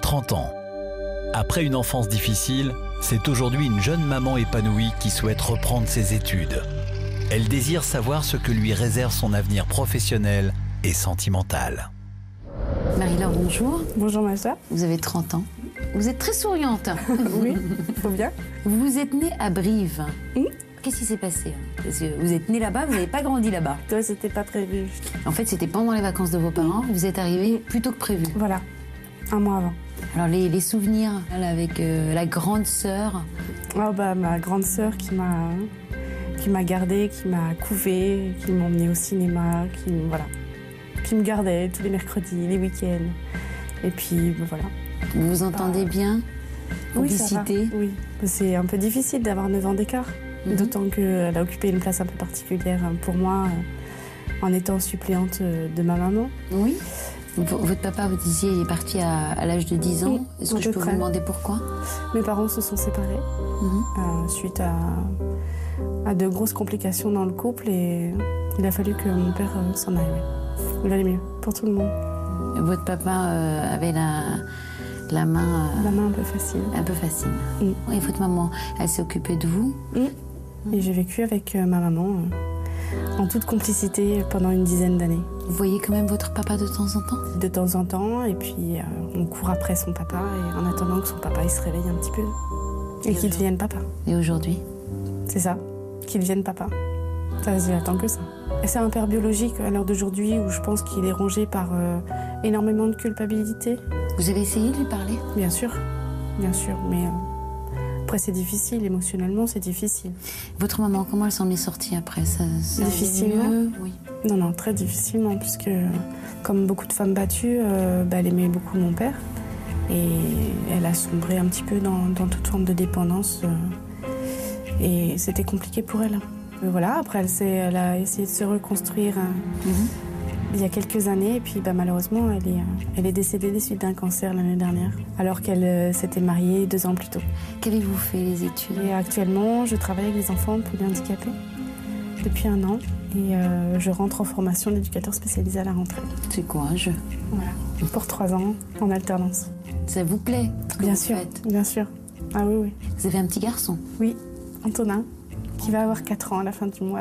30 ans. Après une enfance difficile, c'est aujourd'hui une jeune maman épanouie qui souhaite reprendre ses études. Elle désire savoir ce que lui réserve son avenir professionnel et sentimental. Marie-Laure, bonjour. Bonjour ma soeur. Vous avez 30 ans. Vous êtes très souriante. oui, faut bien. Vous êtes née à Brive. Mmh. Qu'est-ce qui s'est passé? Parce que vous êtes née là-bas, vous n'avez pas grandi là-bas. Toi, c'était pas prévu. En fait, c'était pendant les vacances de vos parents. Vous êtes arrivé plus tôt que prévu. Voilà, un mois avant. Alors les, les souvenirs avec euh, la grande sœur. Oh bah ma grande sœur qui m'a qui m'a gardée, qui m'a couvée, qui m'a emmenée au cinéma, qui voilà, qui me gardait tous les mercredis, les week-ends. Et puis bah, voilà. Vous vous entendez bien? Oui, ça va. Complicité Oui, c'est un peu difficile d'avoir 9 ans d'écart. Mhm. D'autant qu'elle a occupé une place un peu particulière pour moi euh, en étant suppléante euh, de ma maman. Oui. Votre papa, vous disiez, il est parti à, à l'âge de 10 ans. Est-ce que je peu peux près. vous demander pourquoi? Mes parents se sont séparés Mhm. euh, suite à, à de grosses complications dans le couple et il a fallu que mon père euh, s'en aille. Il allait mieux pour tout le monde. Votre papa euh, avait la, la main La main un peu facile. un peu facile. Mm. Et votre maman, elle s'est occupée de vous? Et j'ai vécu avec ma maman en toute complicité pendant une dizaine d'années. Vous voyez quand même votre papa de temps en temps De temps en temps, et puis euh, on court après son papa et en attendant que son papa il se réveille un petit peu et qu'il devienne papa. Et aujourd'hui C'est ça, qu'il devienne papa. Ça, j'attends que ça. Et c'est un père biologique à l'heure d'aujourd'hui où je pense qu'il est rongé par euh, énormément de culpabilité. Vous avez essayé de lui parler? Bien sûr, bien sûr, mais euh, après c'est difficile, émotionnellement c'est difficile. Votre maman, comment elle s'en est sortie après ça, Difficilement? mieux Oui. Non, non, très difficilement, puisque comme beaucoup de femmes battues, euh, bah, elle aimait beaucoup mon père. Et elle a sombré un petit peu dans, dans toute forme de dépendance. euh, et c'était compliqué pour elle. Euh, voilà, après elle, a essayé de se reconstruire euh, Mhm. Il y a quelques années. Et puis bah, malheureusement, elle est, euh, elle est décédée des suites d'un cancer l'année dernière, alors qu'elle euh, s'était mariée deux ans plus tôt. Qu'avez-vous fait les études? Et actuellement, je travaille avec des enfants polyhandicapés depuis un an. Et euh, je rentre en formation d'éducateur spécialisé à la rentrée. C'est quoi un jeu? Voilà. Pour trois ans, en alternance. Ça vous plaît? Bien vous sûr, faites? bien sûr. Ah oui, oui. Vous avez un petit garçon? Oui, Antonin, qui va avoir 4 ans à la fin du mois.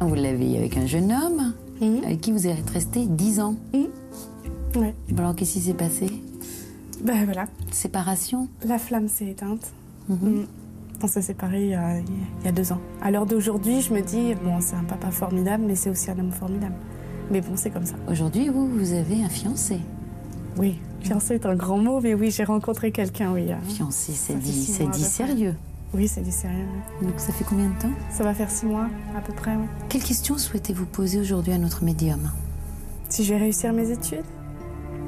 Vous l'avez avec un jeune homme? Mhm. avec qui vous êtes resté 10 ans. Ouais. Bon, alors qu'est-ce qui s'est passé? Ben voilà, Séparation? La flamme s'est éteinte. Mhm. Mhm. On s'est séparés il y, a, il y a deux ans. À l'heure d'aujourd'hui, je me dis, bon, c'est un papa formidable, mais c'est aussi un homme formidable. Mais bon, c'est comme ça. Aujourd'hui, vous, vous avez un fiancé. Oui, fiancé est un grand mot, mais oui, j'ai rencontré quelqu'un, oui. euh. Fiancé, c'est dit, dit sérieux. Oui, c'est du sérieux. oui. Donc ça fait combien de temps? Ça va faire six mois, à peu près, oui. Quelles questions souhaitez-vous poser aujourd'hui à notre médium? Si je vais réussir mes études,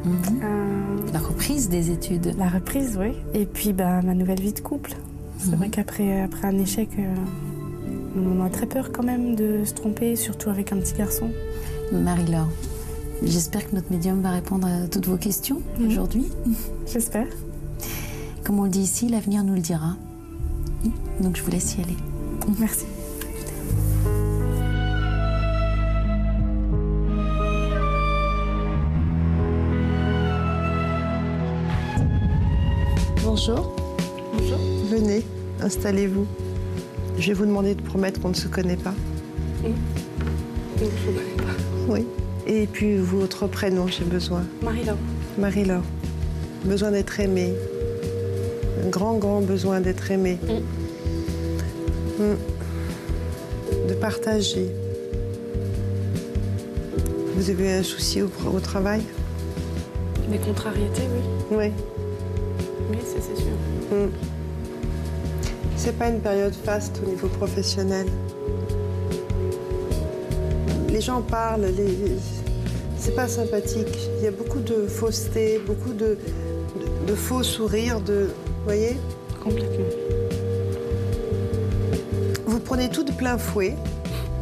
Mhm. euh, La reprise des études. La reprise, oui. Et puis bah, ma nouvelle vie de couple. C'est Mhm. vrai qu'après après un échec, euh, on a très peur quand même de se tromper, surtout avec un petit garçon. Marie-Laure, j'espère que notre médium va répondre à toutes vos questions Mhm. aujourd'hui. J'espère. Comme on le dit ici, l'avenir nous le dira. Donc je vous laisse y aller. Merci. Bonjour. Bonjour. Venez, installez-vous. Je vais vous demander de promettre qu'on ne se connaît pas. Oui. Et puis votre prénom, j'ai besoin. Marie-Laure. Marie-Laure. Besoin d'être aimée. Un grand, grand besoin d'être aimée. Mm. De partager. Vous avez un souci au, au travail? Des contrariétés, oui. Oui. Oui, c'est c'est sûr. Mm. C'est pas une période faste au niveau professionnel. Les gens parlent, les- c'est pas sympathique. Il y a beaucoup de fausseté, beaucoup de, de, de faux sourires, de. Vous voyez Complètement. Vous prenez tout de plein fouet.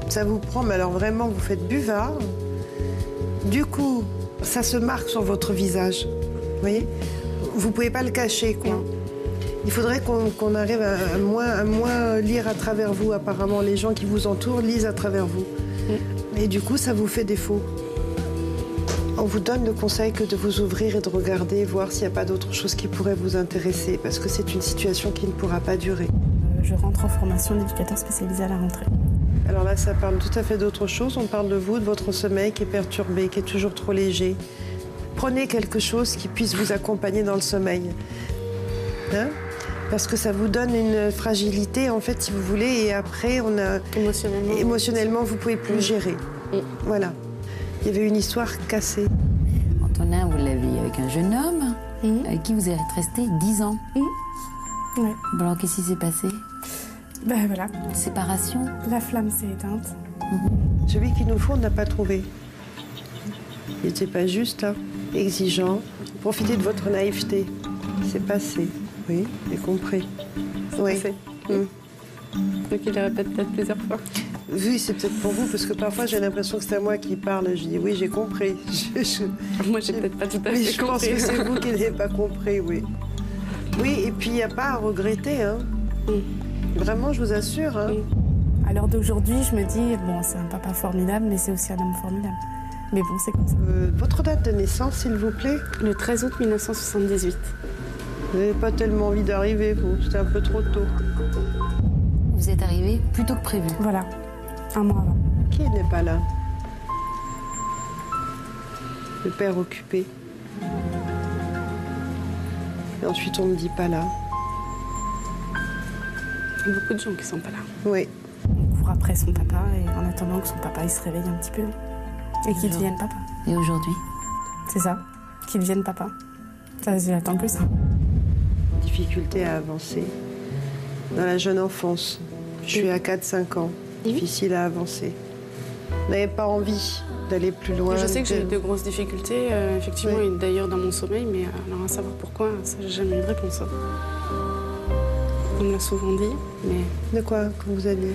Ça vous prend, mais alors vraiment, vous faites buvard. Du coup, ça se marque sur votre visage. Vous voyez Vous pouvez pas le cacher, quoi. Il faudrait qu'on arrive à, à moins, à moins lire à travers vous. Apparemment, les gens qui vous entourent lisent à travers vous. Et du coup, ça vous fait défaut. On vous donne le conseil que de vous ouvrir et de regarder, voir s'il n'y a pas d'autre chose qui pourrait vous intéresser, parce que c'est une situation qui ne pourra pas durer. Euh, Je rentre en formation d'éducateur spécialisé à la rentrée. Alors là, ça parle tout à fait d'autre chose. On parle de vous, de votre sommeil qui est perturbé, qui est toujours trop léger. Prenez quelque chose qui puisse vous accompagner dans le sommeil. Hein? Parce que ça vous donne une fragilité, en fait, si vous voulez, et après, on a... Émotionnellement. émotionnellement, vous pouvez plus gérer. Mm. Voilà. Il y avait une histoire cassée. Antonin, vous l'avez avec un jeune homme avec qui vous êtes resté 10 ans. Ouais. Bon, alors, qu'est-ce qui s'est passé? Ben voilà, Séparation? La flamme s'est éteinte. Celui qu'il nous faut, on n'a pas trouvé. Il n'était pas juste, là, exigeant. Profitez de votre naïveté. C'est passé. Oui, j'ai compris. Oui. passé. Mm. Donc il le répète peut-être plusieurs fois. Oui, c'est peut-être pour vous, parce que parfois j'ai l'impression que c'est à moi qui parle. Je dis oui, j'ai compris. Je- je- Moi j'ai peut-être pas tout à Oui, fait je pense compris. que c'est vous qui n'avez pas compris, oui. Oui, et puis il n'y a pas à regretter. Hein. Vraiment, je vous assure. Hein. À l'heure d'aujourd'hui, je me dis, bon, c'est un papa formidable, mais c'est aussi un homme formidable. Mais bon, c'est comme ça. Euh, votre date de naissance, s'il vous plaît? Le 13 août 1978. Vous n'avez pas tellement envie d'arriver, vous. C'était un peu trop tôt. Vous êtes arrivé plus tôt que prévu. Voilà, un mois avant. Qui n'est pas là? Le père occupé. Et ensuite, on me dit pas là. Il y a beaucoup de gens qui sont pas là. Oui. On court après son papa et en attendant que son papa il se réveille un petit peu et qu'il devienne papa. Et aujourd'hui? C'est ça, qu'il devienne papa. Ça, j'attends que ça. Difficulté à avancer. Dans la jeune enfance. Je suis à 4-5 ans. Difficile à avancer. Vous n'avez pas envie d'aller plus loin je sais que j'ai eu de- grosses difficultés, euh, effectivement, Oui. et d'ailleurs dans mon sommeil, mais alors à savoir pourquoi, ça j'ai jamais eu de réponse. hein. On me l'a souvent dit, mais De quoi, quand vous alliez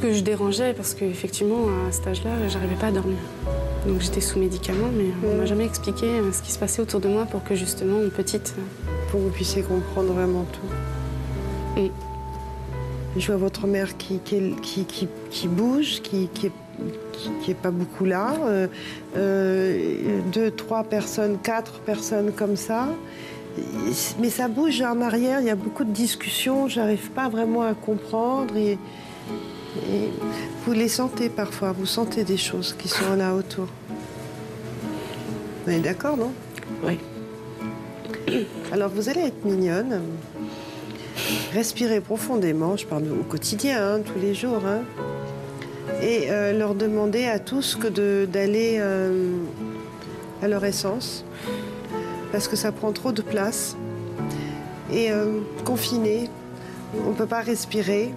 que je dérangeais parce qu'effectivement, à cet âge-là, j'arrivais pas à dormir. Donc j'étais sous médicaments, mais on Mm. m'a jamais expliqué euh, ce qui se passait autour de moi pour que justement, une petite. euh, Pour que vous puissiez comprendre vraiment tout. Mm. Je vois votre mère qui, qui, qui, qui- bouge, qui, qui, est, qui, qui est pas beaucoup là. Euh, euh, deux, trois personnes, quatre personnes comme ça. Mais ça bouge en arrière, il y a beaucoup de discussions, j'arrive pas vraiment à comprendre. Et, et vous les sentez parfois, vous sentez des choses qui sont là autour. Vous êtes d'accord, non? Oui. Alors vous allez être mignonne. Respirez profondément, je parle au quotidien, hein, tous les jours. hein. et euh, leur demander à tous que d'aller euh, à leur essence. Parce que ça prend trop de place. Et euh, confiné, on ne peut pas respirer.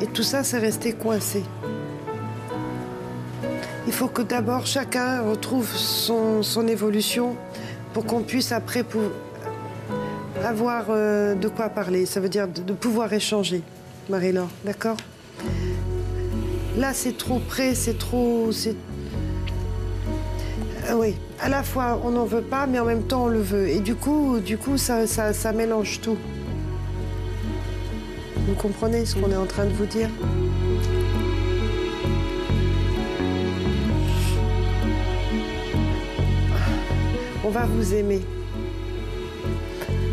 Et tout ça, c'est resté coincé. Il faut que d'abord chacun retrouve son, son évolution pour qu'on puisse après avoir euh, de quoi parler. Ça veut dire de, pouvoir échanger, Marie-Laure, d'accord? Là, c'est trop près, c'est trop. Ah oui, à la fois on n'en veut pas, mais en même temps on le veut. Et du coup, du coup ça, ça, ça mélange tout. Vous comprenez ce qu'on est en train de vous dire? On va vous aimer.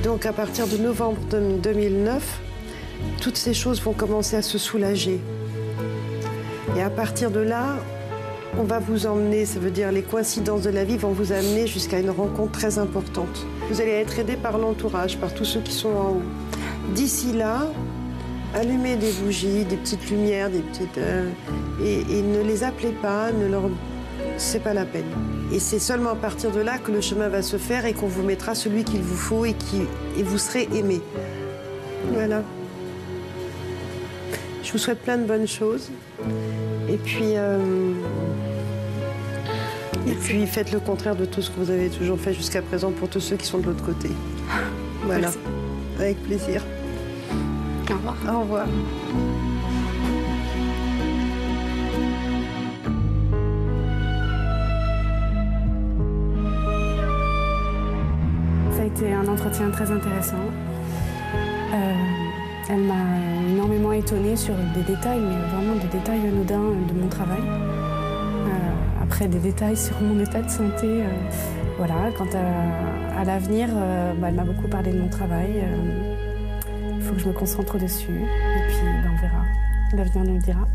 Donc à partir de novembre de- 2009, toutes ces choses vont commencer à se soulager. Et à partir de là, on va vous emmener, ça veut dire les coïncidences de la vie vont vous amener jusqu'à une rencontre très importante. Vous allez être aidé par l'entourage, par tous ceux qui sont en haut. D'ici là, allumez des bougies, des petites lumières, des petites. euh, et ne les appelez pas, ne leur. C'est pas la peine. Et c'est seulement à partir de là que le chemin va se faire et qu'on vous mettra celui qu'il vous faut et, qui, et vous serez aimé. Voilà. Je vous souhaite plein de bonnes choses. Et puis, euh, et puis faites le contraire de tout ce que vous avez toujours fait jusqu'à présent pour tous ceux qui sont de l'autre côté. Voilà. Merci. Avec plaisir. Au revoir. Au revoir. Été un entretien très intéressant. Euh, elle m'a énormément étonnée sur des détails, mais vraiment des détails anodins de mon travail. Euh, après, des détails sur mon état de santé. euh, voilà, quant à, à l'avenir, bah, elle m'a beaucoup parlé de mon travail. Il faut que je me concentre dessus. Et puis, ben, on verra. L'avenir nous le dira.